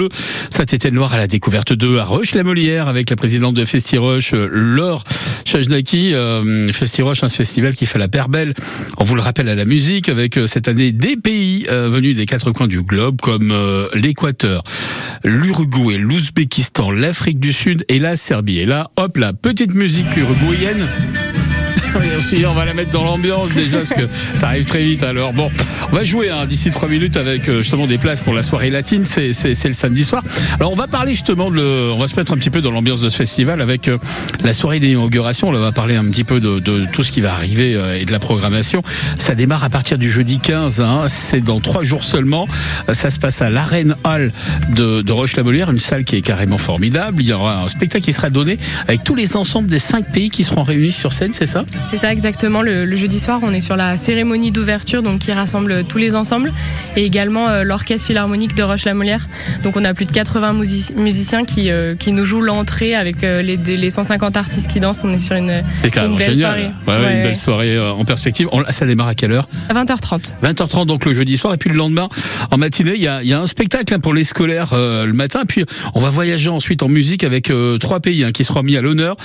Bleu. Saint-Étienne-Loire à la découverte 2 à Roche-la-Molière avec la présidente de FestiRoche, euh, Laure Chajnaki. Euh, FestiRoche, un festival qui fait la paire belle. On vous le rappelle à la musique avec euh, cette année des pays venus des quatre coins du globe comme l'Équateur, l'Uruguay, l'Ouzbékistan, l'Afrique du Sud et la Serbie. Et là, hop là, petite musique uruguayenne. On va la mettre dans l'ambiance déjà parce que ça arrive très vite. Alors bon, on va jouer hein, d'ici trois minutes avec euh, justement des places pour la soirée latine. C'est, c'est, c'est le samedi soir. Alors on va parler justement de, le- on va se mettre un petit peu dans l'ambiance de ce festival avec euh, la soirée d'inauguration. On va parler un petit peu de, de tout ce qui va arriver euh, et de la programmation. Ça démarre à partir du jeudi 15. hein. c'est dans trois jours seulement. Ça se passe à l'Arène Hall de, de Roche-la-Molière, une salle qui est carrément formidable. Il y aura un spectacle qui sera donné avec tous les ensembles des cinq pays qui seront réunis sur scène, c'est ça? C'est ça exactement. Le, le jeudi soir, on est sur la cérémonie d'ouverture, donc qui rassemble tous les ensembles, et également euh, l'orchestre philharmonique de Roche-la-Molière. Donc on a plus de 80 musi- musiciens qui, euh, qui nous jouent l'entrée avec euh, les, les 150 artistes qui dansent. On est sur une, belle génial. soirée. Ouais, ouais, Ouais, une belle soirée en perspective. On- ça démarre à quelle heure? à 20h30. 20h30 donc le jeudi soir et puis le lendemain en matinée il y a, il y a un spectacle hein, pour les scolaires le matin puis on va voyager ensuite en musique avec trois pays hein, qui seront mis à l'honneur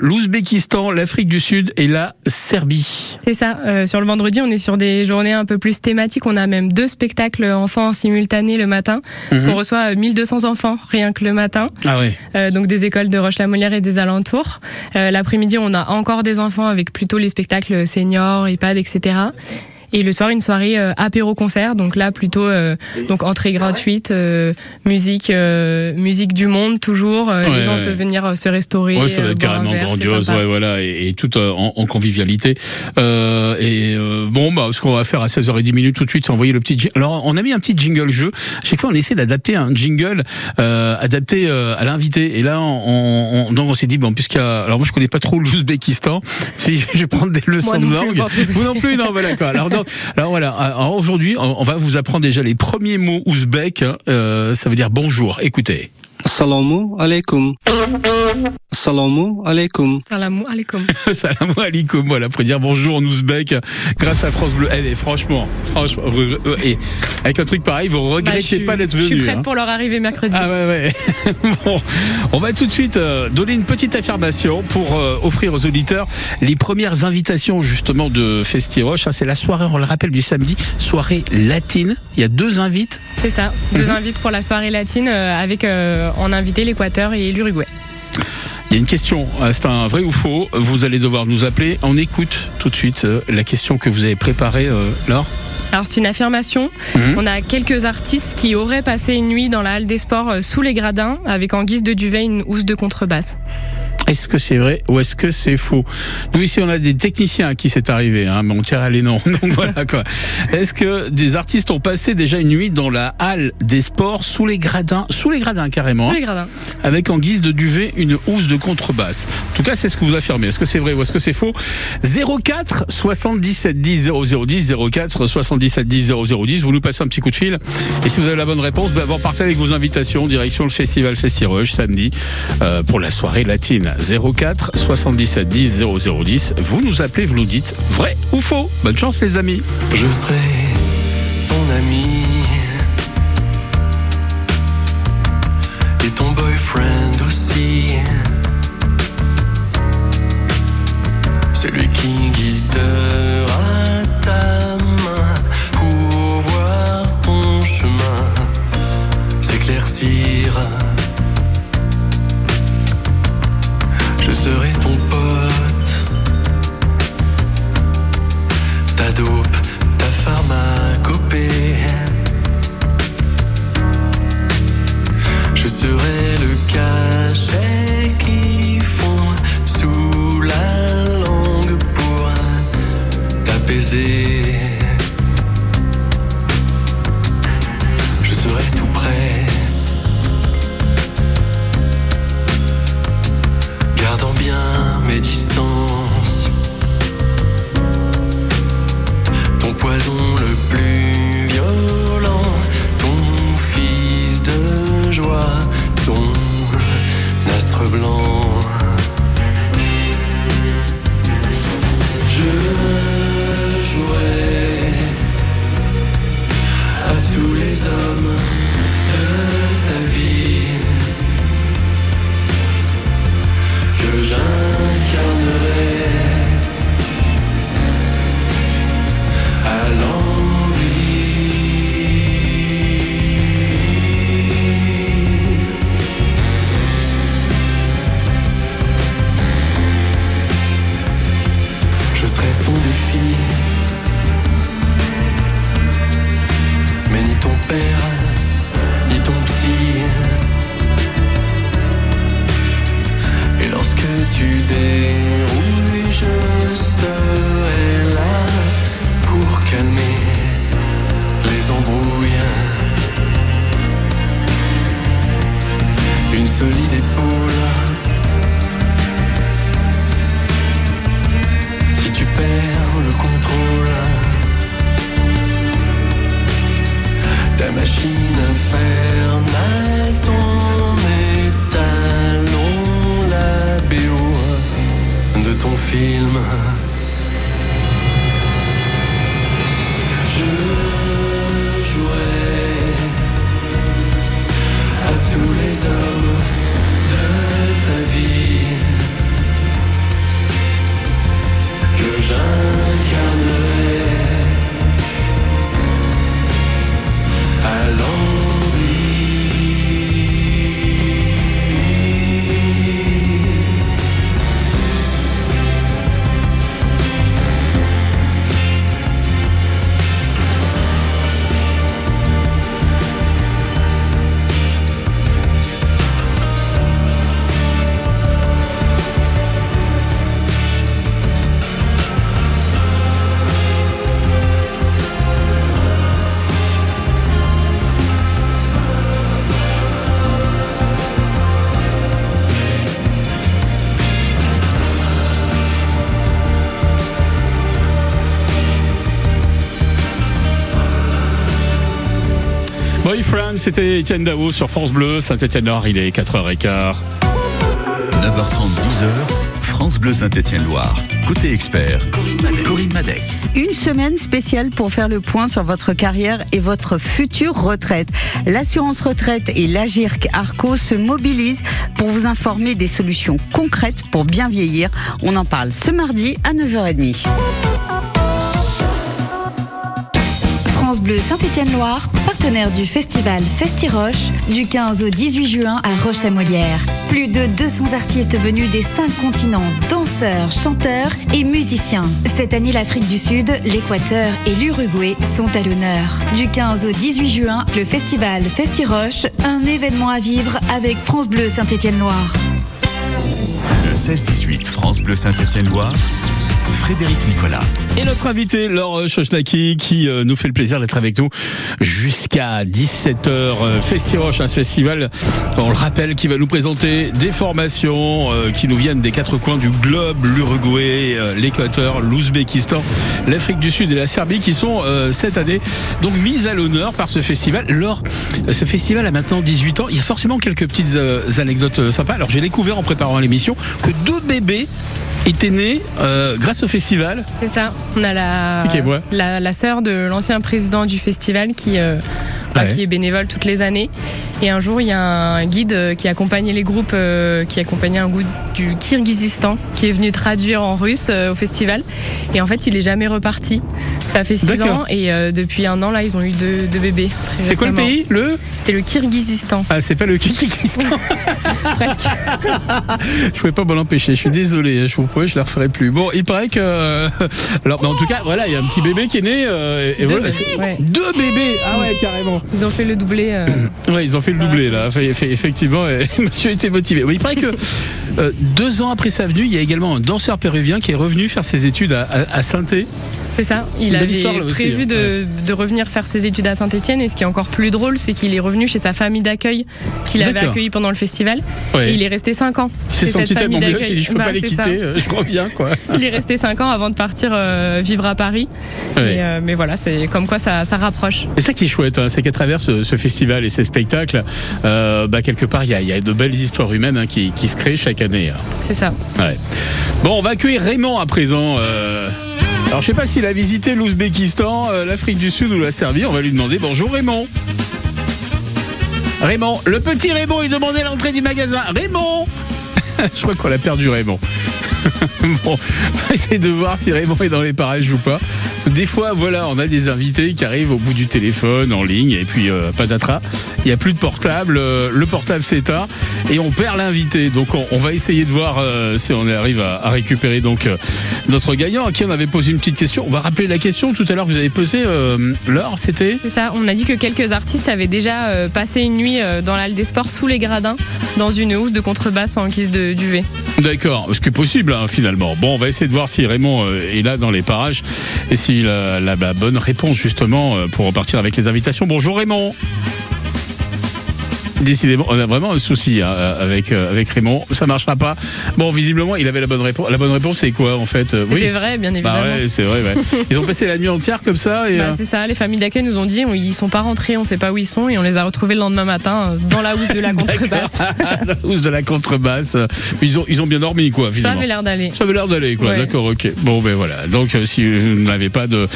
l'Ouzbékistan, l'Afrique du Sud et la Serbie. C'est ça. Euh, sur le vendredi, on est sur des journées un peu plus thématiques. On a même deux spectacles enfants simultanés le matin, parce Mhm. qu'on reçoit euh, 1200 enfants rien que le matin. Ah ouais. Euh, donc des écoles de Roche-la-Molière et des alentours. Euh, L'après-midi, on a encore des enfants avec plutôt les spectacles seniors, EHPAD, etc. Et le soir, une soirée euh, apéro-concert. Donc là, plutôt euh, donc entrée gratuite, euh, musique, euh, musique du monde toujours. Euh, Ouais, les gens ouais. peuvent venir se restaurer. Ouais, ça va être carrément verre, grandiose, ouais, voilà, et, et tout euh, en, en convivialité. Euh, et euh, bon, bah, ce qu'on va faire à 16h10 minutes tout de suite, c'est envoyer le petit. Alors, on a mis un petit jingle jeu. Chaque fois, on essaie d'adapter un jingle euh, adapté euh, à l'invité. Et là, on, on, donc on s'est dit, bon, puisqu'il y a, alors moi, je connais pas trop l'Ouzbékistan. Si je vais prendre des leçons Moi de langue. Vous non plus, non, voilà quoi. Alors, alors voilà. Alors aujourd'hui, on, on va vous apprendre déjà les premiers mots ouzbeks. hein. Euh, ça veut dire bonjour. Écoutez. Assalamu alaikum. Assalamu alaikum. Salam alaikum. Salam alaikum, voilà, pour dire bonjour en ouzbek, grâce à France Bleu. Elle est franchement, franchement, et avec un truc pareil, vous Bah, regrettez pas d'être Je suis venu. prête hein. pour leur arrivée mercredi. Ah ouais, ouais. bon, on va tout de suite euh, donner une petite affirmation pour euh, offrir aux auditeurs les premières invitations justement de Festiroche. C'est la soirée, on le rappelle, du samedi, soirée latine. Il y a deux invites. C'est ça. Deux Mhm. invites pour la soirée latine euh, avec euh, en invité l'Équateur et l'Uruguay. Il y a une question, euh, c'est un vrai ou faux. Vous allez devoir nous appeler. On écoute tout de suite euh, la question que vous avez préparée, euh, Laure. Alors c'est une affirmation. Mhm. On a quelques artistes qui auraient passé une nuit dans la halle des sports euh, sous les gradins avec en guise de duvet une housse de contrebasse. Est-ce que c'est vrai ou est-ce que c'est faux? Nous ici on a des techniciens à qui c'est arrivé, hein, mais on tire à les noms. Donc voilà quoi. Est-ce que des artistes ont passé déjà une nuit dans la halle des sports sous les gradins, sous les gradins carrément, Sous les gradins. avec en guise de duvet une housse de contrebasse? En tout cas, c'est ce que vous affirmez. Est-ce que c'est vrai ou est-ce que c'est faux? 04 77 10 0010 04 77 10 0010. Vous nous passez un petit coup de fil et si vous avez la bonne réponse, bah, vous repartez avec vos invitations direction le festival Festirush samedi euh, pour la soirée latine. 04 77 10 0010. Vous nous appelez, vous nous dites vrai ou faux. Bonne chance les amis. Je serai ton ami summer Boyfriend, c'était Étienne Dao sur France Bleu, Saint-Étienne-Nord, il est 4h15. 9h30, 10h, France Bleu Saint-Étienne-Loire. Côté expert, Corinne Madec. Une semaine spéciale pour faire le point sur votre carrière et votre future retraite. L'assurance retraite et l'Agirc Arco se mobilisent pour vous informer des solutions concrètes pour bien vieillir. On en parle ce mardi à 9h30. France Bleu Saint-Étienne-Loire, partenaire du festival Festiroche, du 15 au 18 juin à Roche-la-Molière. Plus de 200 artistes venus des cinq continents, danseurs, chanteurs et musiciens. Cette année, l'Afrique du Sud, l'Équateur et l'Uruguay sont à l'honneur. Du 15 au 18 juin, le festival Festiroche, un événement à vivre avec France Bleu Saint-Étienne-Loire. Le 16-18, France Bleu Saint-Étienne-Loire. Frédéric Nicolas. Et notre invité, Laure Chochnaki, qui euh, nous fait le plaisir d'être avec nous jusqu'à 17h. Euh, Festiroche, un festival, on le rappelle, qui va nous présenter des formations euh, qui nous viennent des quatre coins du globe, l'Uruguay, l'Équateur, l'Ouzbékistan, l'Afrique du Sud et la Serbie, qui sont cette année donc mises à l'honneur par ce festival. Laure, ce festival a maintenant 18 ans. Il y a forcément quelques petites anecdotes sympas. Alors j'ai découvert en préparant l'émission que deux bébés étaient nés euh, grâce au festival. C'est ça. On a la, la, la sœur de l'ancien président du festival qui, euh, bah, Ouais. qui est bénévole toutes les années. Et un jour, il y a un guide euh, qui accompagnait les groupes, euh, qui accompagnait un groupe du Kirghizistan, qui est venu traduire en russe euh, au festival. Et en fait, il est jamais reparti. Ça fait six ans et euh, depuis un an, là, ils ont eu deux, deux bébés. C'est quoi le pays Le? C'était le Kirghizistan, Ah, c'est pas le Kyrgyzstan. presque. je pouvais pas m'en empêcher. Je suis désolé. Je vous promets, je la referai plus. Bon, il paraît que. Alors, mais en tout cas, voilà, il y a un petit bébé qui est né. euh, et Deux voilà, bébés, ouais. Deux bébés. Ah ouais, carrément. Ils ont fait le doublé. euh, Ouais, ils ont fait le doublé là. Effectivement, et Monsieur était motivé. Oui, il paraît que euh, deux ans après sa venue, il y a également un danseur péruvien qui est revenu faire ses études à, à, à Saint-Étienne. C'est ça. Il avait prévu hein. de, de revenir faire ses études à Saint-Etienne. Et ce qui est encore plus drôle, c'est qu'il est revenu chez sa famille d'accueil qu'il avait D'accord. accueilli pendant le festival. Ouais. Et il est resté 5 ans. C'est son petit gosse, d'accueil. il dit je peux Bah, pas les quitter, euh, je reviens quoi. Il est resté 5 ans avant de partir euh, vivre à Paris. Ouais. Et, euh, mais voilà, c'est comme quoi ça, ça rapproche. Et ça qui est chouette, hein, c'est qu'à travers ce, ce festival et ces spectacles, bah, quelque part, il y a, il y a de belles histoires humaines hein, qui, qui se créent chaque année. hein. C'est ça. Ouais. Bon, on va accueillir Raymond à présent. Alors, je sais pas s'il a visité l'Ouzbékistan, euh, l'Afrique du Sud ou la Serbie. On va lui demander. Bonjour Raymond. Raymond, le petit Raymond, il demandait l'entrée du magasin. Raymond Je crois qu'on a perdu Raymond. bon, on va essayer de voir si Raymond est dans les parages ou pas. Parce que des fois, voilà, on a des invités qui arrivent au bout du téléphone, en ligne, et puis euh, patatras. Il n'y a plus de portable, euh, le portable s'éteint, et on perd l'invité. Donc on, on va essayer de voir euh, si on arrive à, à récupérer donc euh, notre gagnant à qui on avait posé une petite question. On va rappeler la question tout à l'heure que vous avez posée, Laure, c'était? C'est ça. On a dit que quelques artistes avaient déjà passé une nuit dans l'halle des sports sous les gradins, dans une housse de contrebasse en guise de duvet. D'accord, ce qui est possible hein, finalement. Bon, on va essayer de voir si Raymond euh, est là dans les parages et s'il a la, la bonne réponse justement euh, pour repartir avec les invitations. Bonjour Raymond. Décidément, on a vraiment un souci hein, avec euh, avec Raymond. Ça marchera pas. Bon, visiblement, il avait la bonne réponse. La bonne réponse, c'est quoi en fait Euh, C'était vrai, bien évidemment. Bah ouais, c'est vrai. ouais. Ils ont passé la nuit entière comme ça. Et, Bah, euh, c'est ça, les familles d'accueil nous ont dit on- ils sont pas rentrés, on sait pas où ils sont et on les a retrouvés le lendemain matin euh, dans la housse de la contrebasse. La housse de la contrebasse. Ils ont ils ont bien dormi quoi. Ça Finalement. avait l'air d'aller. Ça avait l'air d'aller, quoi. Ouais. D'accord, ok. Bon, ben voilà. Donc, euh, si vous n'avez pas de,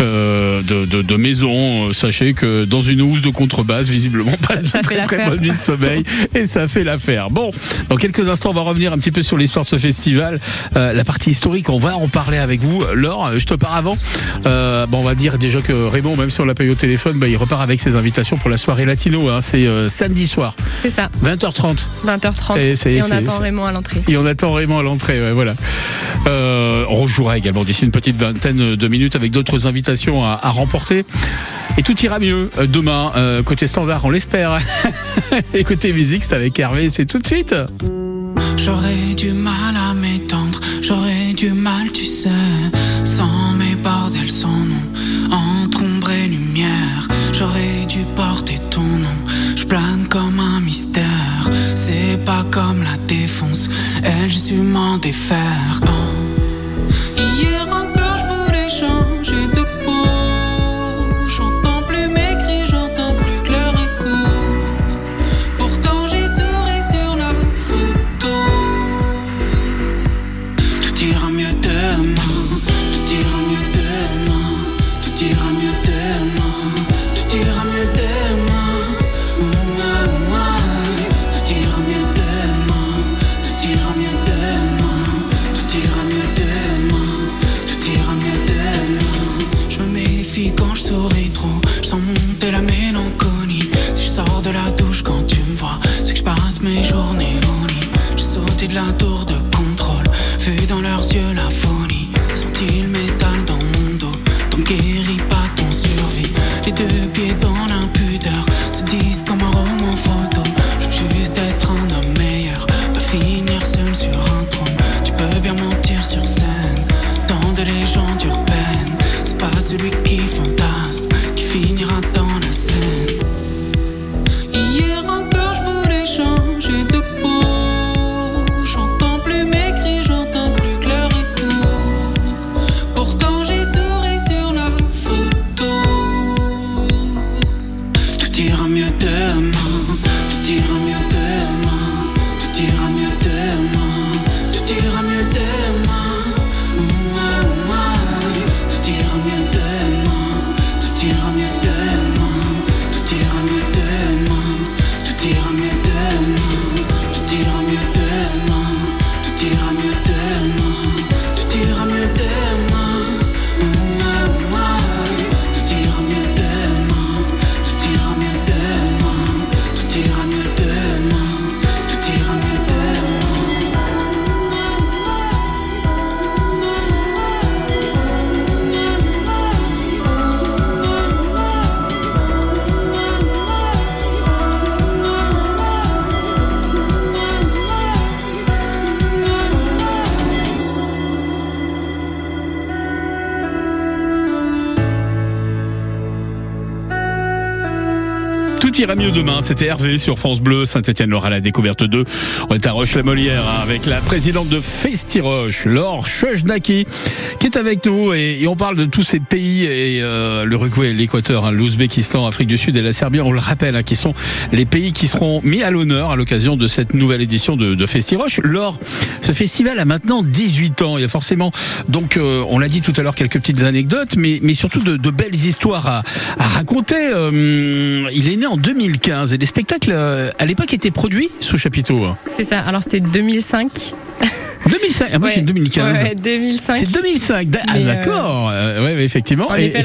euh, de, de, de maison, euh, sachez que dans une housse de contrebasse, visiblement, passe de Ça très très. Bonne nuit de sommeil et ça fait l'affaire. Bon, dans quelques instants, on va revenir un petit peu sur l'histoire de ce festival. Euh, la partie historique, on va en parler avec vous. Laure, je te pars avant. Euh, bon, on va dire déjà que Raymond, même si on l'a payé au téléphone, bah, il repart avec ses invitations pour la soirée latino. Hein. C'est euh, samedi soir, C'est ça, 20h30. 20h30. Et on attend Raymond à l'entrée. Et on attend Raymond à l'entrée, ouais, voilà. On rejouera également d'ici une petite vingtaine de minutes avec d'autres invitations à, à remporter. Et tout ira mieux demain, côté standard, on l'espère. Côté musique, c'est avec Hervé, c'est tout de suite. J'aurais du mal à m'étendre, j'aurais du mal, tu sais, sans mes bordels, sans nom, entre ombre et lumière. J'aurais dû porter ton nom, je plane comme un mystère. C'est pas comme la défonce, elle, je m'en défaire. Demain. C'était Hervé sur France Bleu, Saint-Etienne-Laure à la découverte 2. On est à Roche-la-Molière avec la présidente de Festiroche, Laure Chojnaki, qui est avec nous et, on parle de tous ces pays et euh, l'Uruguay, l'Équateur, hein, l'Ouzbékistan, Afrique du Sud et la Serbie. On le rappelle, hein, qui sont les pays qui seront mis à l'honneur à l'occasion de cette nouvelle édition de, de Festiroche. Laure, ce festival a maintenant 18 ans. Il y a forcément, donc, euh, on l'a dit tout à l'heure, quelques petites anecdotes, mais, mais surtout de, de belles histoires à, à raconter. Euh, il est né en 2015 et les spectacles, euh, à l'époque, étaient produits sous chapiteau. hein. C'est ça, alors c'était 2005. 2005, ah, moi Ouais. j'ai 2015. Ouais, 2005. C'est 2005, d'a- ah, euh, d'accord. Euh, ouais, effectivement. En Et- effet,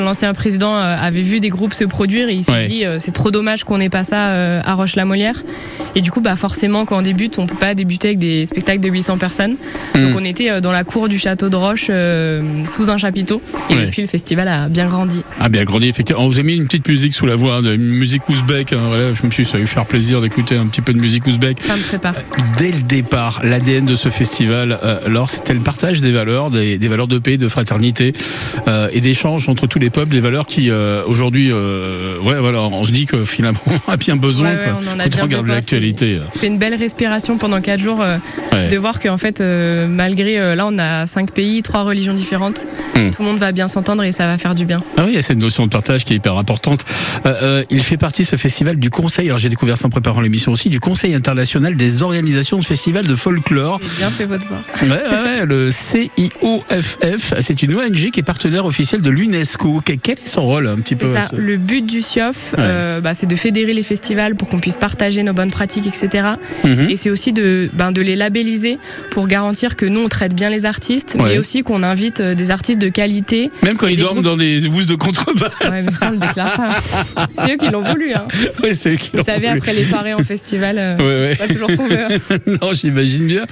l'ancien président euh, avait vu des groupes se produire et il s'est dit euh, c'est trop dommage qu'on n'ait pas ça à Roche-la-Molière. Et du coup, bah forcément, quand on débute, on peut pas débuter avec des spectacles de 800 personnes. Mm. Donc on était dans la cour du château de Roche euh, sous un chapiteau. Et depuis, le festival a bien grandi. Ah bien grandi effectivement. On vous a mis une petite musique sous la voix, de musique ouzbek. hein, voilà, je me suis dit, ça va lui faire plaisir d'écouter un petit peu de musique ouzbek. Ça me prépare. Dès le départ, l'ADN de ce festival, alors c'était le partage des valeurs, des, des valeurs de paix, de fraternité euh, et d'échange entre tous les peuples, des valeurs qui euh, aujourd'hui, euh, ouais voilà, on se dit que finalement on a bien besoin. Ouais, ouais, quoi. on en a bien regarde l'actualité. Ça fait une belle respiration pendant 4 jours Ouais. de voir qu'en fait, euh, malgré là, on a 5 pays, 3 religions différentes, Mm. tout le monde va bien s'entendre et ça va faire du bien. Ah oui, il y a cette notion de partage qui est hyper importante. Il fait partie, ce festival, du Conseil, alors j'ai découvert ça en préparant l'émission aussi, du Conseil international des organisations de festivals de folklore. Bien fait votre voix. Ouais, ouais, ouais, le CIOFF, c'est une ONG qui est partenaire officiel de l'UNESCO. Quel est son rôle un petit peu ça. ce- Le but du CIOF, euh, bah, c'est de fédérer les festivals pour qu'on puisse partager nos bonnes pratiques, etc. Mhm. Et c'est aussi de, ben, de les labelliser pour garantir que nous, on traite bien les artistes, mais aussi qu'on invite euh, des artistes de qualité. Même quand ils dorment groupes- dans des housses de contrebasse. Ouais, mais ça, on le déclare pas. C'est eux qui l'ont voulu. Hein. Ouais, c'est eux qui Vous savez, après les soirées en festival, euh, Ouais, ouais. pas toujours ce qu'on veut. non, j'imagine bien.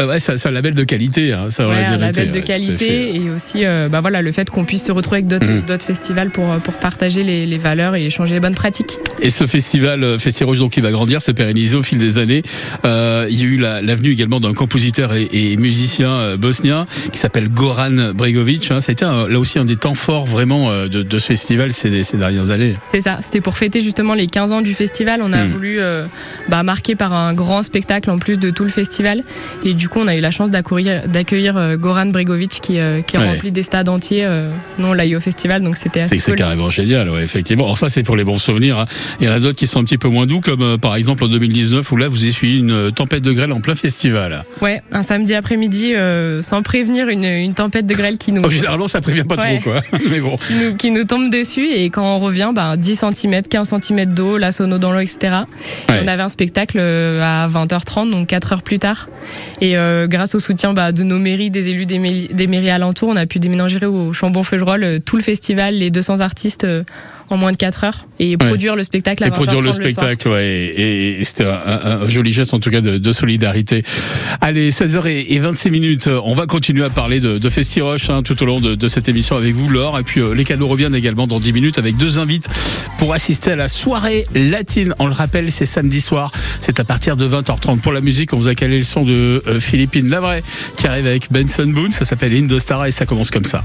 Euh, ouais, c'est un label de qualité. Hein, ça Ouais, un label de qualité et aussi euh, bah voilà, le fait qu'on puisse se retrouver avec d'autres d'autres festivals pour, euh, pour partager les, les valeurs et échanger les bonnes pratiques. Et ce festival euh, Festirouge donc qui va grandir, se pérenniser au fil des années. Euh, il y a eu la, la venue également d'un compositeur et, et musicien bosnien qui s'appelle Goran Bregovic. Hein. Ça a été un- là aussi un des temps forts vraiment de, de ce festival ces, ces dernières années. C'est ça, c'était pour fêter justement les 15 ans du festival. On a Mhm. voulu bah, marquer par un grand spectacle en plus de tout le festival. Et du coup, on a eu la chance d'accueillir euh, Goran Bregovic qui, euh, qui a Ouais. rempli des stades entiers. euh, nous, on l'a eu au festival, donc c'était assez c'est cool. carrément génial, ouais, effectivement. Alors ça, c'est pour les bons souvenirs. hein. Il y en a d'autres qui sont un petit peu moins doux, comme par exemple en 2019, où là, vous essuyez une tempête de grêle en plein festival. Ouais, un samedi après-midi, euh, sans prévenir, une, une tempête de grêle qui nous, Oh, généralement, ça prévient pas Ouais. trop, quoi. Mais bon. qui nous, qui nous tombe dessus et quand on revient, bah, 10 cm, 15 cm d'eau, la sono dans l'eau, etc. Et. On avait un spectacle à 20h30, donc 4 heures plus tard. Et euh, grâce au soutien bah, de nos mairies, des élus des, mairies- des alentours, on a pu déménager au Chambon-Feugerolles euh, tout le festival, les 200 artistes euh, en moins de 4 heures et produire le spectacle à Et produire 20h30 le spectacle, ouais, et, et c'était un, un- un joli geste en tout cas de, de solidarité. Allez, 16h26 minutes, on va continuer à parler de, de Festiroche hein, tout au long de, de cette émission avec vous, Laure. Et puis euh, les cadeaux reviennent également dans 10 minutes avec deux invites pour assister à la soirée latine. On le rappelle, c'est samedi soir, c'est à partir de 20h30. Pour la musique, on vous a calé le son de euh, Philippine Lavray qui arrive avec Benson Boone, ça s'appelle Indostara et ça commence comme ça.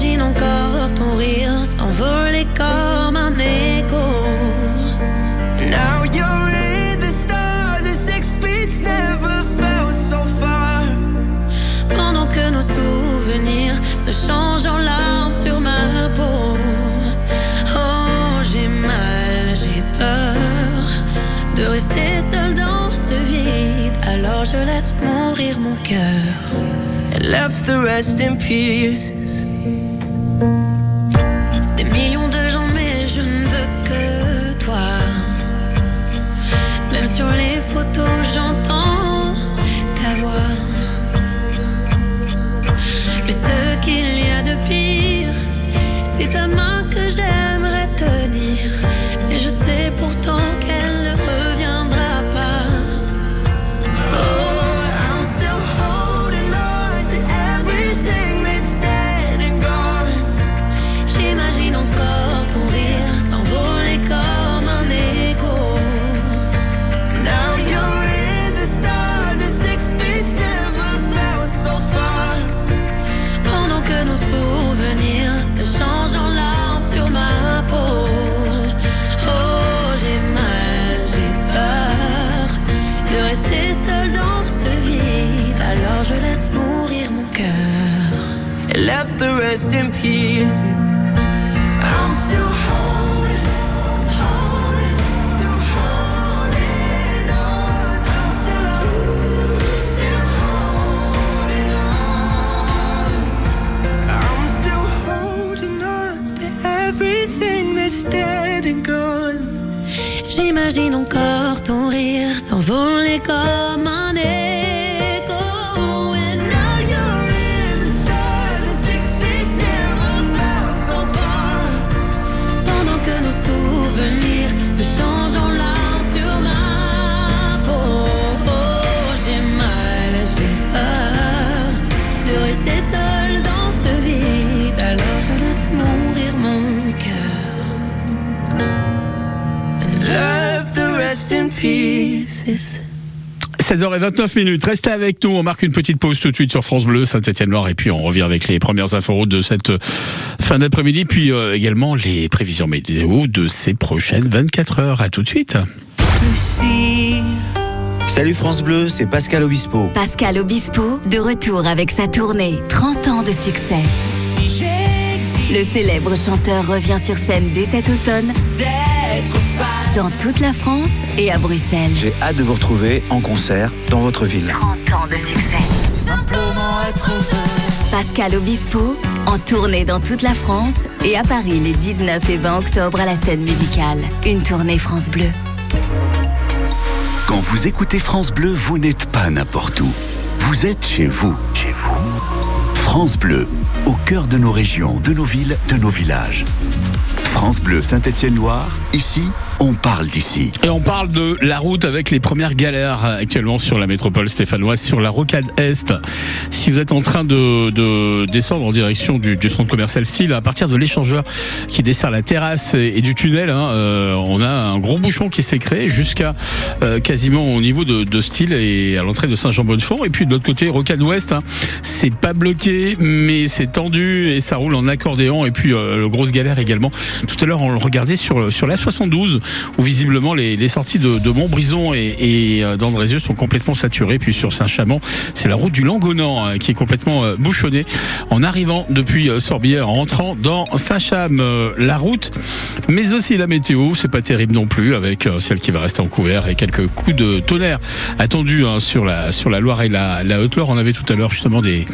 J'imagine encore ton rire s'envoler comme un écho. Now you're in the stars, and six feet's never felt so far. Pendant que nos souvenirs se changent en larmes sur ma peau. Oh, j'ai mal, j'ai peur de rester seul dans ce vide. Alors je laisse mourir mon cœur. And left the rest in pieces. Des millions ton rire, s'envolait comme un 16h29 minutes, restez avec nous, on marque une petite pause tout de suite sur France Bleu, Saint-Etienne-Loire, et puis on revient avec les premières infos de cette fin d'après-midi, puis euh, également les prévisions météo de ces prochaines 24 heures. À tout de suite. Salut France Bleu, c'est Pascal Obispo. Pascal Obispo, de retour avec sa tournée 30 ans de succès. Le célèbre chanteur revient sur scène dès cet automne dans toute la France et à Bruxelles. J'ai hâte de vous retrouver en concert dans votre ville. 30 ans de succès. Simplement être Pascal Obispo, en tournée dans toute la France et à Paris les 19 et 20 octobre à la scène musicale. Une tournée France Bleu. Quand vous écoutez France Bleu, vous n'êtes pas n'importe où. Vous êtes chez vous. Chez vous. France Bleu, au cœur de nos régions, de nos villes, de nos villages. France Bleu Saint-Étienne-Loire, ici, on parle d'ici. Et on parle de la route avec les premières galères actuellement sur la métropole stéphanoise, sur la rocade Est. Si vous êtes en train de, de descendre en direction du, centre commercial Style, à partir de l'échangeur qui dessert la terrasse et, et du tunnel, hein, euh, on a un gros bouchon qui s'est créé jusqu'à euh, quasiment au niveau de, de Style et à l'entrée de Saint-Jean-Bonnefort. Et puis de l'autre côté, rocade Ouest, hein, c'est pas bloqué, mais c'est tendu et ça roule en accordéon. Et puis euh, grosse galère également. Tout à l'heure, on le regardait sur, sur la 72 où visiblement les, sorties de, Montbrison et, et euh, d'Andrézieux sont complètement saturées. Puis sur Saint-Chamond, c'est la route du Langonan euh, qui est complètement euh, bouchonnée en arrivant depuis Sorbière, en rentrant dans Saint-Cham. La route, mais aussi la météo, c'est pas terrible non plus avec celle qui va rester en couvert et quelques coups de tonnerre attendus hein, sur la sur la Loire et la, la Haute-Loire. On avait tout à l'heure justement des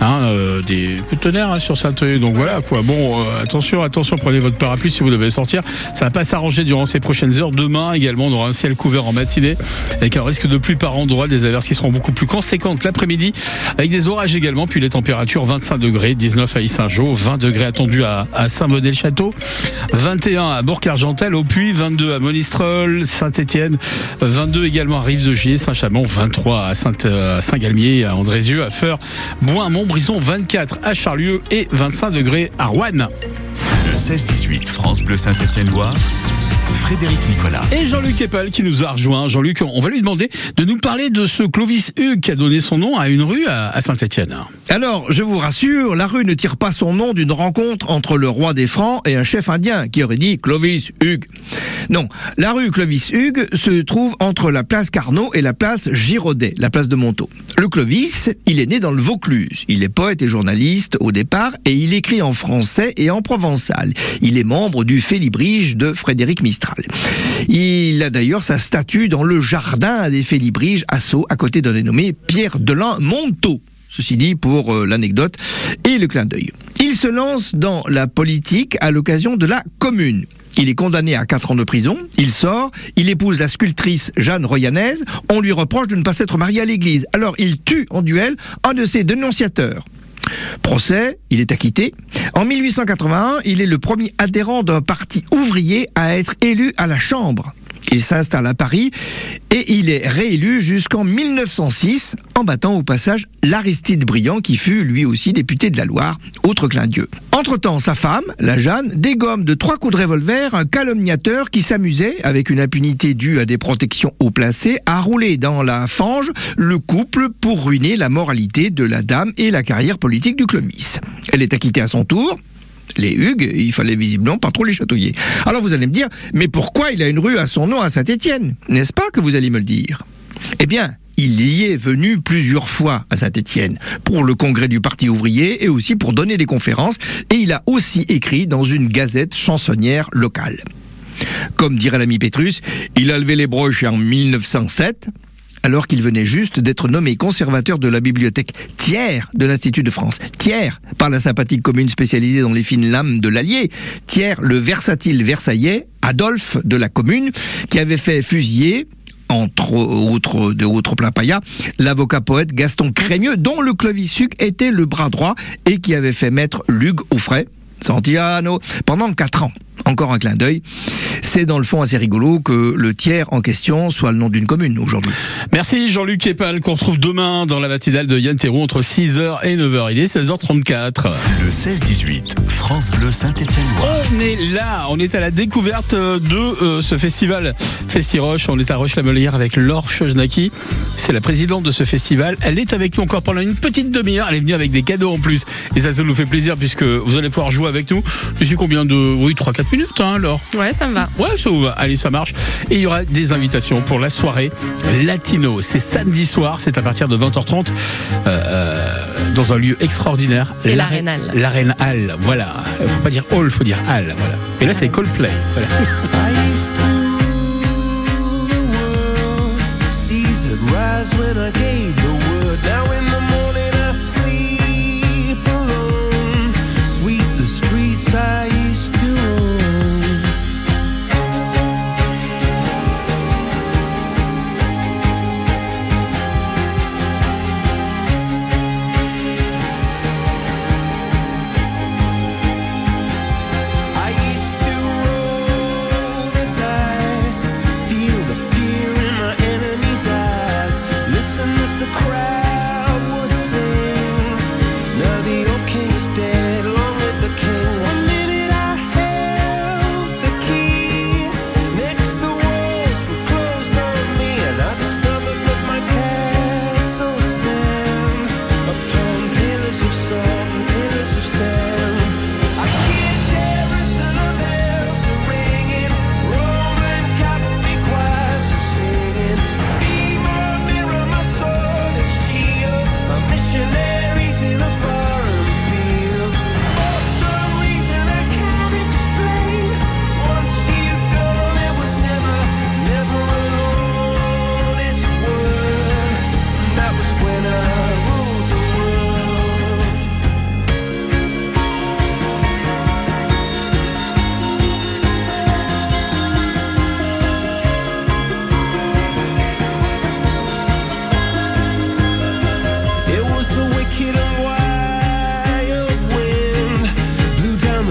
hein, euh, des coups de tonnerre hein, sur Saint-Eustache. Donc voilà quoi. Bon, euh, attention, attention, prenez votre parapluie si vous devez sortir. Ça va pas s'arranger durant ces prochaines heures. Demain également, on aura un ciel couvert en matinée avec un risque de pluie par endroit, des averses qui seront beaucoup plus conséquentes l'après-midi avec des orages également. Puis les températures 25 degrés, 19 à Issingeau, 20 degrés attendus à, à Saint-Bonnet-le-Château, 21 à Bourg-Argentel, au Puy, 22 à Monistrol, Saint-Étienne, 22 également à Rives-de-Gier, Saint-Chamond, 23 à Saint- à Saint-Galmier, à Andrézieux, à Feur, Boin, Montbrison, 24 à Charlieu et 25 degrés à Rouen. Le 16-18 France Bleu Saint-Étienne-Loire, Frédéric Nicolas. Et Jean-Luc Eppel qui nous a rejoint. Jean-Luc, on va lui demander de nous parler de ce Clovis Hugues qui a donné son nom à une rue à, à Saint-Étienne. Alors, je vous rassure, la rue ne tire pas son nom d'une rencontre entre le roi des Francs et un chef indien qui aurait dit Clovis Hugues. Non, la rue Clovis Hugues se trouve entre la place Carnot et la place Giraudet, la place de Montaut. Le Clovis, il est né dans le Vaucluse. Il est poète et journaliste au départ et il écrit en français et en provençal. Il est membre du Félibrige de Frédéric Mistral. Il a d'ailleurs sa statue dans le jardin des Félibriges à Sceaux, à côté d'un dénommé Pierre Delin Montaut. Ceci dit pour euh, l'anecdote et le clin d'œil. Il se lance dans la politique à l'occasion de la commune. Il est condamné à 4 ans de prison, il sort, il épouse la sculptrice Jeanne Royanaise, on lui reproche de ne pas s'être marié à l'église. Alors il tue en duel un de ses dénonciateurs. Procès, il est acquitté. En 1881, il est le premier adhérent d'un parti ouvrier à être élu à la Chambre. Il s'installe à Paris et il est réélu jusqu'en 1906 en battant au passage l'Aristide Briand qui fut lui aussi député de la Loire, autre clin d'yeux. Entre-temps, sa femme, la Jeanne, dégomme de trois coups de revolver un calomniateur qui s'amusait, avec une impunité due à des protections haut placées, à rouler dans la fange le couple pour ruiner la moralité de la dame et la carrière politique du Clovis. Elle est acquittée à son tour, les Hugues, il fallait visiblement pas trop les chatouiller. Alors vous allez me dire, mais pourquoi il a une rue à son nom à Saint-Étienne? N'est-ce pas que vous allez me le dire? Eh bien, il y est venu plusieurs fois à Saint-Étienne pour le congrès du Parti ouvrier et aussi pour donner des conférences et il a aussi écrit dans une gazette chansonnière locale. Comme dirait l'ami Pétrus, il a levé les broches en 1907 alors qu'il venait juste d'être nommé conservateur de la bibliothèque Thiers de l'Institut de France. Thiers, par la sympathique commune spécialisée dans les fines lames de l'Allier. Thiers, le versatile versaillais, Adolphe de la commune, qui avait fait fusiller entre autres de autres plats paillas, l'avocat poète Gaston Crémieux, dont le Clovis-Suc était le bras droit et qui avait fait mettre Lugue au frais, Santiano, pendant quatre ans. Encore un clin d'œil. C'est dans le fond assez rigolo que le tiers en question soit le nom d'une commune aujourd'hui. Merci Jean-Luc Epal qu'on retrouve demain dans la matinale de Yann Théroux entre 6h et 9h. Il est 16h34. Le 16-18, France Bleu Saint-Étienne-Loire. On est là, on est à la découverte de euh, ce festival Festi-Roche. On est à Roche-la-Molière avec Laure Chojnaki. C'est la présidente de ce festival. Elle est avec nous encore pendant une petite demi-heure. Elle est venue avec des cadeaux en plus. Et ça, ça nous fait plaisir puisque vous allez pouvoir jouer avec nous. Je suis combien de... Oui, 3-4 minutes, hein, Laure Ouais, ça me va. Ouais, ça vous va. Allez, ça marche. Et il y aura des invitations pour la soirée latino. C'est samedi soir, c'est à partir de 20h30 euh, euh, dans un lieu extraordinaire. C'est L'Arène- Hall. L'Arène Hall, voilà. Faut pas dire hall, faut dire hall, voilà. Et là, c'est Coldplay. Voilà. When I gave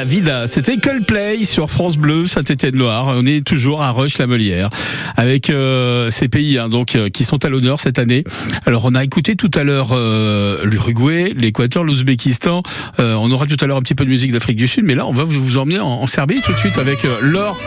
la vida, c'était Coldplay sur France Bleu, Saint-Étienne-Loire. On est toujours à Roche-la-Molière avec euh, ces pays hein, donc euh, qui sont à l'honneur cette année. Alors on a écouté tout à l'heure euh, l'Uruguay, l'Équateur, l'Ouzbékistan. On aura tout à l'heure un petit peu de musique d'Afrique du Sud, mais là on va vous emmener en, en Serbie tout de suite avec Laure.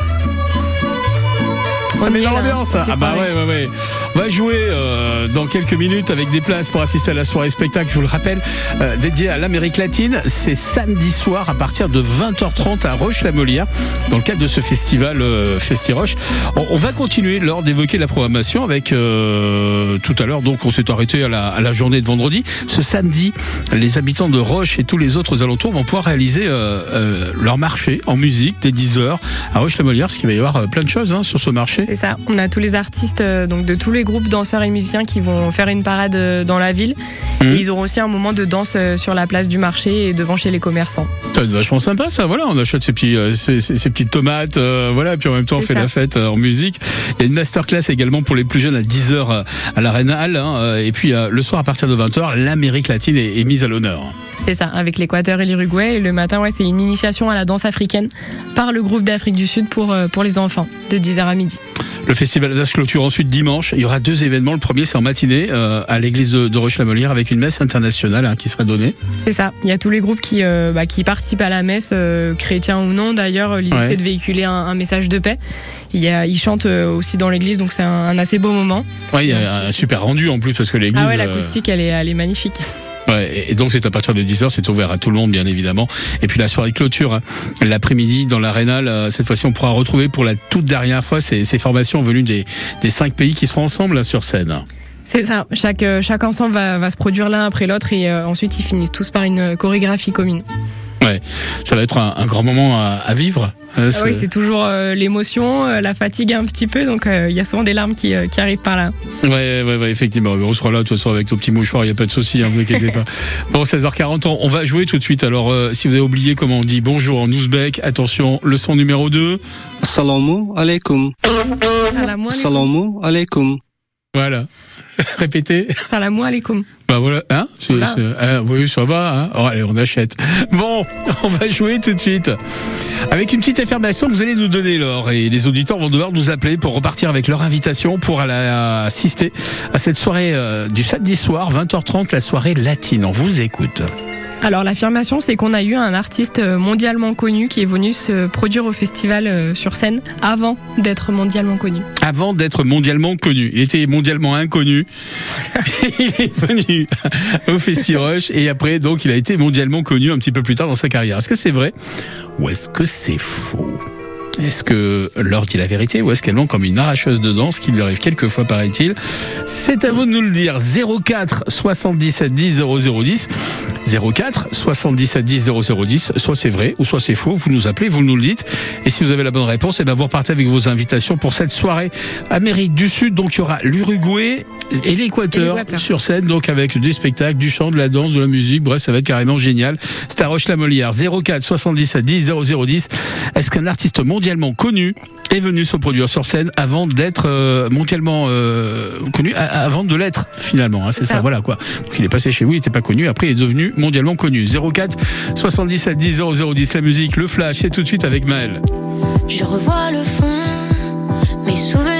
Ça met dans l'ambiance. Ah bah ouais, ouais, ouais. Va jouer euh, dans quelques minutes avec des places pour assister à la soirée spectacle, je vous le rappelle, euh, dédiée à l'Amérique latine. C'est samedi soir à partir de 20h30 à Roche-la-Molière, dans le cadre de ce festival euh, Festi-Roche. On, on va continuer lors d'évoquer la programmation avec euh, tout à l'heure, donc on s'est arrêté à la, à la journée de vendredi. Ce samedi, les habitants de Roche et tous les autres alentours vont pouvoir réaliser euh, euh, leur marché en musique dès 10h à Roche-la-Molière, parce qu'il va y avoir plein de choses hein, sur ce marché. C'est ça. On a tous les artistes donc de tous les groupes danseurs et musiciens qui vont faire une parade euh, dans la ville. Mhm. Et ils auront aussi un moment de danse euh, sur la place du marché et devant chez les commerçants. Ça va être vachement sympa ça, voilà, on achète ses, petits, euh, petites tomates, euh, voilà, puis en même temps on fait ça. la fête en musique. Il y a une masterclass également pour les plus jeunes à 10h à l'Arena Hall, hein, et puis le soir à partir de 20h, l'Amérique latine est, est mise à l'honneur. C'est ça, avec l'Équateur et l'Uruguay. Et le matin, ouais, c'est une initiation à la danse africaine par le groupe d'Afrique du Sud pour, euh, pour les enfants, de 10h à midi. Le festival d'As clôture ensuite dimanche. Il y aura deux événements. Le premier, c'est en matinée euh, à l'église de, de Roche-la-Molière avec une messe internationale hein, qui sera donnée. C'est ça. Il y a tous les groupes qui, euh, bah, qui participent à la messe, euh, chrétiens ou non. D'ailleurs, l'idée Ouais. c'est de véhiculer un, un message de paix. Il y a, ils chantent aussi dans l'église, donc c'est un, un assez beau moment. Ouais, il y a un super rendu en plus parce que l'église. Ah ouais, l'acoustique, elle est, elle est magnifique. Et- donc c'est à partir de 10h, c'est ouvert à tout le monde bien évidemment. Et puis la soirée clôture, hein, l'après-midi dans l'aréna, là, cette fois-ci on pourra retrouver pour la toute dernière fois ces, formations venues des, cinq pays qui seront ensemble là, sur scène. C'est ça. Chaque, euh, ensemble va, se produire l'un après l'autre et euh, ensuite ils finissent tous par une euh, chorégraphie commune. Ouais, ça va être un, un grand moment à, à vivre. Euh, Ah oui, c'est toujours euh, l'émotion, euh, la fatigue un petit peu, donc euh, il y a souvent des larmes qui, euh, qui arrivent par là. Ouais, ouais, ouais, effectivement. On sera là de toute façon avec ton petit mouchoir, il n'y a pas de souci, hein, vous inquiétez pas. Bon, 16h40, on, on va jouer tout de suite. Alors, euh, si vous avez oublié comment on dit bonjour en ouzbek, attention, leçon numéro 2. Assalamu alaikum. Assalamu alaikum. Voilà. Répétez. Salamou alaikum. Bah voilà, hein Voilà. hein, Oui, ça va, hein Oh, Allez, on achète. Bon, on va jouer tout de suite. Avec une petite affirmation que vous allez nous donner, Laure. Et les auditeurs vont devoir nous appeler pour repartir avec leur invitation pour aller assister à cette soirée euh, du samedi soir, 20h30, la soirée latine. On vous écoute. Alors l'affirmation, c'est qu'on a eu un artiste euh, mondialement connu qui est venu se produire au festival euh, sur scène avant d'être mondialement connu. Avant d'être mondialement connu. Il était mondialement inconnu. il est venu au Festi-Rush et après, donc, il a été mondialement connu un petit peu plus tard dans sa carrière. Est-ce que c'est vrai ou est-ce que c'est faux? Est-ce que Laure dit la vérité ou est-ce qu'elle ment comme une arracheuse de danse qui lui arrive quelquefois, paraît-il? C'est à vous de nous le dire. 04 77 10 0010. 04 77 10 0010. Soit c'est vrai ou soit c'est faux. Vous nous appelez, vous nous le dites. Et si vous avez la bonne réponse, et ben vous repartez avec vos invitations pour cette soirée Amérique du Sud. Donc il y aura l'Uruguay et l'Équateur sur scène, donc avec du spectacle, du chant, de la danse, de la musique. Bref, ça va être carrément génial. C'est à Roche-la-Molière. 04 77 10 0010. Est-ce qu'un artiste mondialement connu est venu se produire sur scène avant d'être euh, mondialement euh, connu, avant de l'être finalement. hein, c'est ça, ça. voilà quoi. Donc il est passé chez vous, il n'était pas connu. Après, il est devenu mondialement connu. 04 77 10 0010. La musique, le flash, c'est tout de suite avec Maël. Je revois le fond, mes souvenirs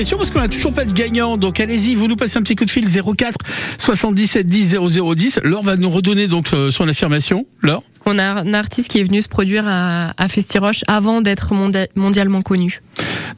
question parce qu'on n'a toujours pas de gagnant. Donc allez-y, vous nous passez un petit coup de fil 04 77 10 0010. Laure va nous redonner donc euh, son affirmation. Laure? On a un artiste qui est venu se produire à, à Festiroche avant d'être mondia- mondialement connu.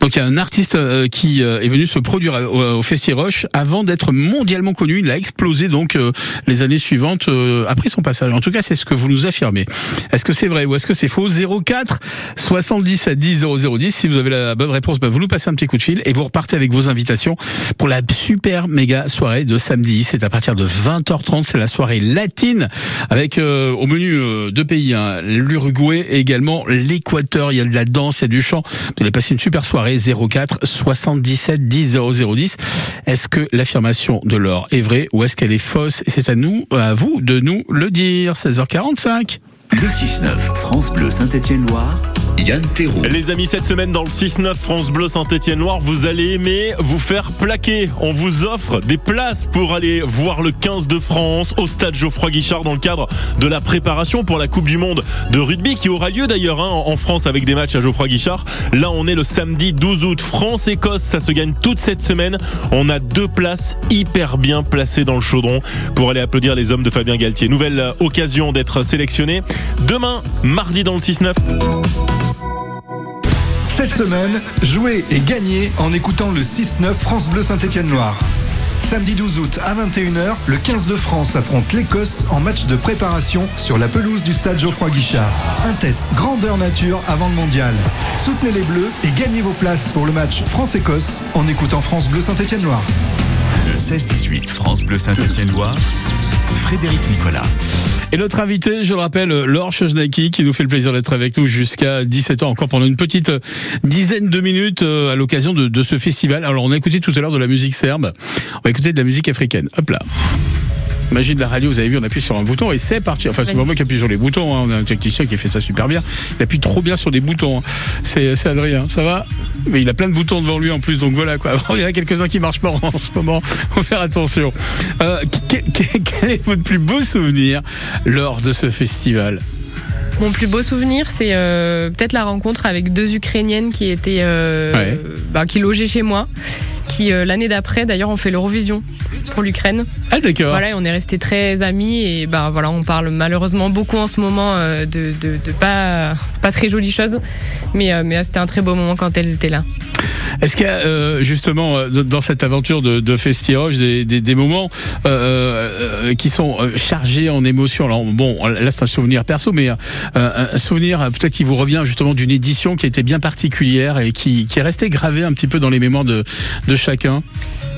Donc il y a un artiste euh, qui euh, est venu se produire à- au, au Festi-Roche avant d'être mondialement connu. Il a explosé donc euh, les années suivantes euh, après son passage. En tout cas, c'est ce que vous nous affirmez. Est-ce que c'est vrai ou est-ce que c'est faux? 04 77 10 0010. Si vous avez la bonne réponse, bah, vous nous passez un petit coup de fil et vous repartez avec vos invitations pour la super méga soirée de samedi. C'est à partir de 20h30. C'est la soirée latine avec euh, au menu euh, deux pays, hein, l'Uruguay et également l'Équateur. Il y a de la danse, il y a du chant. Vous allez passer une super soirée 04 77 10 0010. Est-ce que l'affirmation de Laure est vraie ou est-ce qu'elle est fausse? C'est à nous, à vous de nous le dire. 16h45. Le 6-9, France Bleu Saint-Étienne-Loire, Yann Thérault. Les amis, cette semaine dans le 6-9 France Bleu Saint-Étienne-Loire, vous allez aimer vous faire plaquer. On vous offre des places pour aller voir le 15 de France au stade Geoffroy Guichard dans le cadre de la préparation pour la Coupe du Monde de rugby qui aura lieu d'ailleurs hein, en France avec des matchs à Geoffroy Guichard. Là, on est le samedi 12 août. France-Écosse, ça se gagne toute cette semaine. On a deux places hyper bien placées dans le chaudron pour aller applaudir les hommes de Fabien Galtier. Nouvelle occasion d'être sélectionné. Demain, mardi dans le 6-9. Cette semaine, jouez et gagnez en écoutant le 6-9 France Bleu Saint-Étienne-Loire. Samedi 12 août à 21h, le 15 de France affronte l'Écosse en match de préparation sur la pelouse du stade Geoffroy Guichard. Un test grandeur nature avant le mondial. Soutenez les Bleus et gagnez vos places pour le match France-Écosse en écoutant France Bleu Saint-Étienne-Loire. Le 16-18, France Bleu Saint-Étienne-Loire, Frédéric Nicolas. Et notre invité, je le rappelle, Laure Chojnaki, qui nous fait le plaisir d'être avec nous jusqu'à 17h, encore pendant une petite euh, dizaine de minutes euh, à l'occasion de ce festival. Alors, on a écouté tout à l'heure de la musique serbe, on va écouter de la musique africaine. Hop là. Magie de la radio, vous avez vu, on appuie sur un bouton et c'est parti. Enfin, c'est pas moi qui appuie sur les boutons, hein. on a un technicien qui fait ça super bien. Il appuie trop bien sur des boutons. hein. C'est Adrien, ça va? Mais il a plein de boutons devant lui en plus, donc voilà quoi. Il y en a quelques-uns qui marchent pas en ce moment, faut faire attention. Euh, que- que- quel est votre plus beau souvenir lors de ce festival? Mon plus beau souvenir, c'est euh, peut-être la rencontre avec deux Ukrainiennes qui étaient, euh, Ouais. bah, qui logeaient chez moi, qui euh, l'année d'après, d'ailleurs, ont fait l'Eurovision pour l'Ukraine. Ah d'accord. Voilà, et on est restés très amis et ben voilà, on parle malheureusement beaucoup en ce moment euh, de, de, de pas pas très jolies choses, mais euh, mais c'était un très beau moment quand elles étaient là. Est-ce qu'il y a justement dans cette aventure de, de Festiroche des, des, des moments qui sont chargés en émotions? Alors bon, là c'est un souvenir perso, mais un souvenir peut-être qui vous revient justement d'une édition qui a été bien particulière et qui, qui est restée gravée un petit peu dans les mémoires de, de chacun.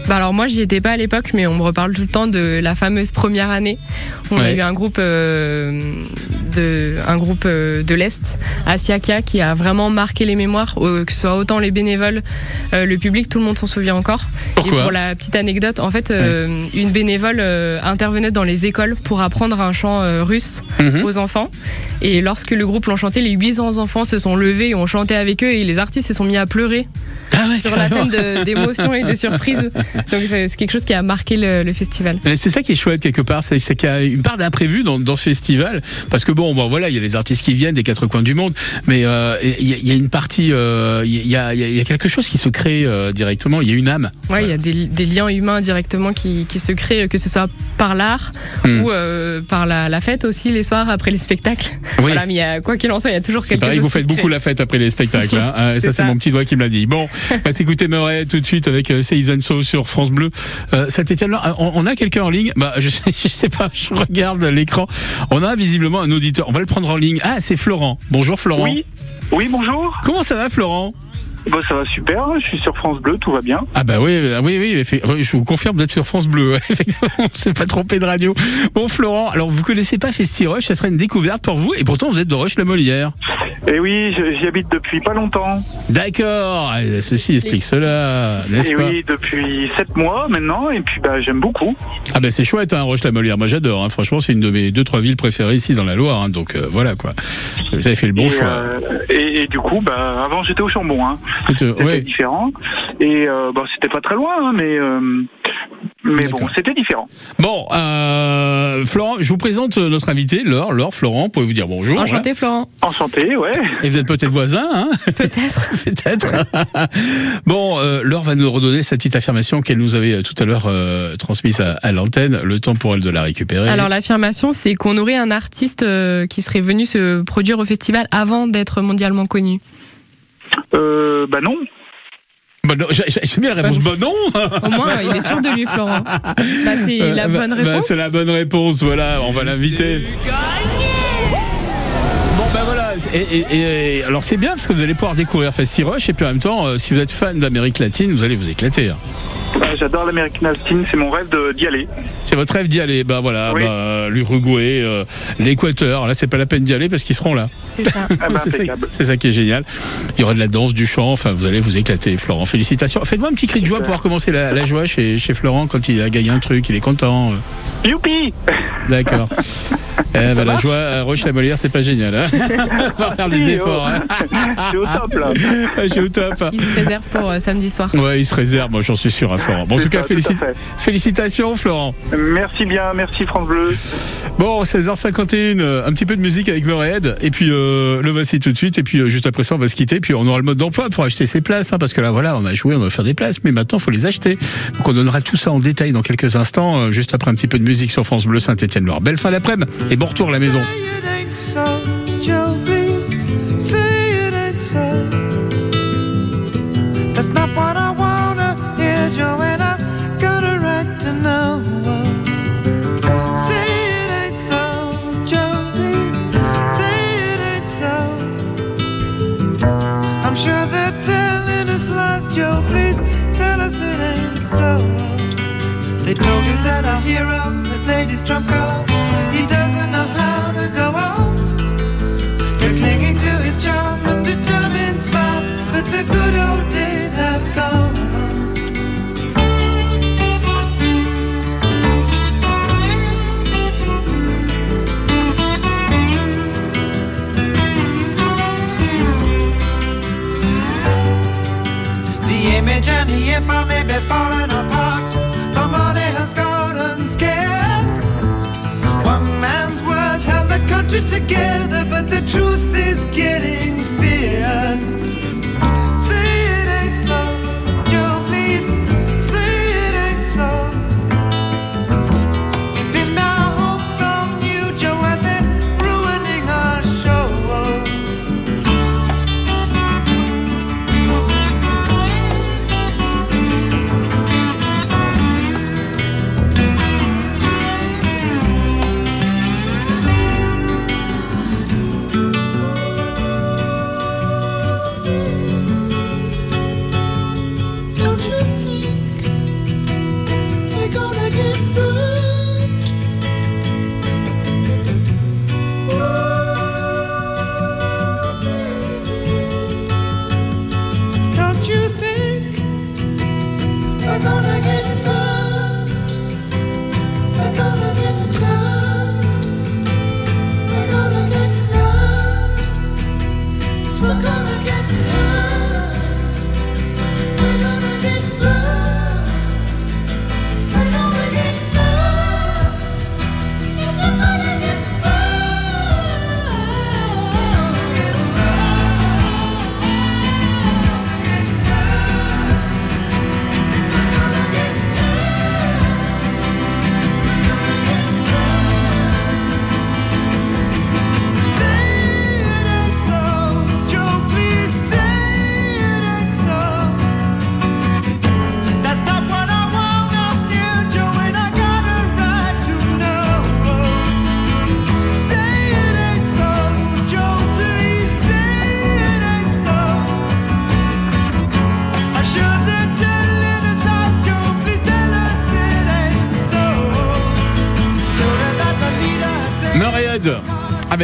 Bah alors moi j'y étais pas à l'époque mais on me reparle tout le temps de la fameuse première année. On a eu un groupe euh, de un groupe euh, de l'est, Asiakia qui a vraiment marqué les mémoires euh, que ce soit autant les bénévoles, le public, tout le monde s'en souvient encore. Pourquoi Et pour la petite anecdote, en fait une bénévole intervenait dans les écoles pour apprendre un chant russe Mhm. aux enfants et lorsque le groupe l'ont chanté, les 800 enfants se sont levés et ont chanté avec eux et les artistes se sont mis à pleurer Ah ouais, sur la scène de- et de surprise. Donc c'est quelque chose qui a marqué le, le festival. C'est ça qui est chouette quelque part, c'est qu'il y a une part d'imprévu dans, dans ce festival, parce que bon, bon voilà, il y a les artistes qui viennent des quatre coins du monde, mais euh, il y, a- il y a une partie, euh, il y, a, il y a- il y a quelque chose qui se crée euh, directement, il y a une âme. Ouais, il y a des, des liens humains directement qui, qui se créent, que ce soit par l'art Hmm. ou par la, la fête aussi les soirs après les spectacles. Oui. Voilà, mais y a, quoi qu'il en soit, il y a toujours C'est quelque pareil, chose. vous faites beaucoup crée. la fête après les spectacles. Hein. Ça, c'est mon petit doigt qui me l'a dit. Bon, on va s'écouter Murray tout de suite avec euh, Seizan So sur France Bleu. Euh, Saint-Étienne, on, on a quelqu'un en ligne? Bah, je, je sais pas, je regarde l'écran. On a visiblement un auditeur. On va le prendre en ligne. Ah, c'est Florent. Bonjour Florent. Oui. Oui, bonjour. Comment ça va Florent? Bah, ça va super, je suis sur France Bleu, tout va bien. Ah bah oui, ah oui, oui, oui, je vous confirme d'être sur France Bleu. Effectivement, on s'est pas trompé de radio. Bon Florent, alors vous connaissez pas Festi-Rush, ça serait une découverte pour vous, et pourtant vous êtes de Roche-la-Molière. Et oui, je- j'y habite depuis pas longtemps. D'accord, euh, ceci explique cela, n'est-ce Et pas oui, depuis 7 mois maintenant, et puis bah, j'aime beaucoup. Ah ben c'est chouette, hein, Roche-la-Molière. Moi j'adore. hein. Franchement, c'est une de mes deux trois villes préférées ici dans la Loire. hein. Donc euh, voilà quoi. Vous avez fait le bon et, choix. euh, et, et du coup, bah, avant j'étais au Chambon. Hein. C'était- C'était ouais. différent. Et euh, bon, c'était pas très loin, hein, mais euh, mais bon, c'était différent. Bon, euh, Florent, je vous présente notre invité, Laure. Laure, Florent, pouvez vous dire bonjour. Enchanté. Florent. Enchanté, ouais. Et vous êtes peut-être voisins, hein Peut-être. Peut-être. bon, euh, Laure va nous redonner sa petite affirmation qu'elle nous avait euh, tout à l'heure euh, transmise à, à l'antenne. Le temps pour elle de la récupérer. Alors l'affirmation, c'est qu'on aurait un artiste euh, qui serait venu se produire au festival avant d'être mondialement connu. Euh, bah non. Bah non, j'ai- bien la réponse. Bah non Au moins, il est sûr de lui, Florent. Bah, c'est Euh, la bah- bonne bah, réponse. c'est la bonne réponse, voilà, on va l'inviter. Ben voilà, et, et- et- alors c'est bien parce que vous allez pouvoir découvrir Festiroche et puis en même temps, euh, si vous êtes fan d'Amérique latine, vous allez vous éclater. hein. Bah, J'adore l'American Latine, c'est mon rêve d'y aller. C'est votre rêve d'y aller, bah voilà, Oui. bah, l'Uruguay, euh, l'Équateur, là c'est pas la peine d'y aller parce qu'ils seront là. C'est ça. Ah bah, c'est ça, impeccable. c'est ça qui est génial. Il y aura de la danse, du chant, enfin vous allez vous éclater, Florent. Félicitations. Faites-moi un petit cri de joie pour voir commencer la, la joie chez, chez Florent quand il a gagné un truc, il est content. euh. Youpi D'accord. Eh ben, la joie à Roche-la-Molière, c'est pas génial. Hein va faire des efforts. hein. C'est au top là. Je suis au top. Il se préserve pour euh, samedi soir. Ouais, il se réserve, moi j'en suis sûr, hein, Florent. Bon, en tout cas, ça, félici- félicitations, Florent. Merci bien, merci France Bleu. Bon, 16h51, euh, un petit peu de musique avec Morehead, et puis euh, le voici tout de suite, et puis euh, juste après ça, on va se quitter, puis on aura le mode d'emploi pour acheter ses places, hein, parce que là, voilà, on a joué, on va faire des places, mais maintenant, il faut les acheter. Donc, on donnera tout ça en détail dans quelques instants, euh, juste après un petit peu de musique sur France Bleu Saint-Étienne-Loire. Belle fin d'après-midi, et bon retour à la maison. They told us that our hero that played his trump card, he doesn't know how to go on. They're clinging to his charm and determined smile, but the good old days have gone. The image and the empire may be falling together, but the truth is getting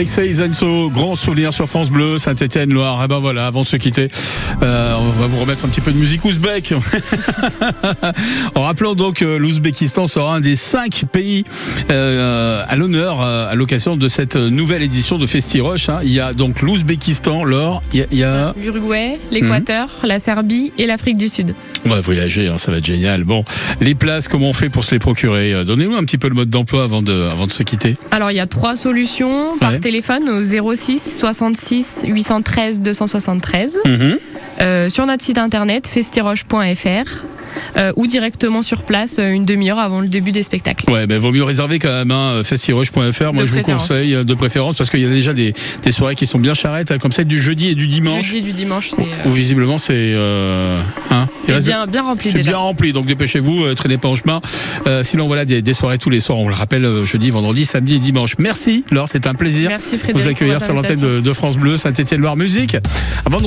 avec Seizenso, grand souvenir sur France Bleu, Saint-Etienne, Loire. Et ben voilà, avant de se quitter, euh, on va vous remettre un petit peu de musique ouzbek. en rappelant donc que l'Ouzbékistan sera un des cinq pays euh, à l'honneur euh, à l'occasion de cette nouvelle édition de Festiroche. Hein. Il y a donc l'Ouzbékistan, l'or, il y a. L'Uruguay, l'Équateur, la Serbie et l'Afrique du Sud. On va voyager, hein, ça va être génial. Bon, les places, comment on fait pour se les procurer Euh, Donnez-nous un petit peu le mode d'emploi avant de, avant de se quitter. Alors il y a trois solutions par Ouais. téléphone au 06 66 813 273, Mhm. euh, sur notre site internet festiroche.fr euh, ou directement sur place euh, une demi-heure avant le début des spectacles. Ouais, ben vaut mieux réserver quand même hein, festiroche.fr. Moi, De je vous conseille euh, de préférence parce qu'il y a déjà des, des soirées qui sont bien charrettes, hein, comme celle du jeudi et du dimanche. Jeudi et du dimanche, c'est euh, Où visiblement c'est euh, hein, c'est bien, bien rempli c'est déjà. bien rempli, donc dépêchez-vous, euh, traînez pas en chemin. Euh, sinon voilà des, des soirées tous les soirs, on le rappelle euh, jeudi, vendredi, samedi et dimanche. Merci Laure, c'est un plaisir Merci Frédéric vous accueillir sur l'antenne de, de France Bleu, Saint-Étienne Loire Musique. Avant de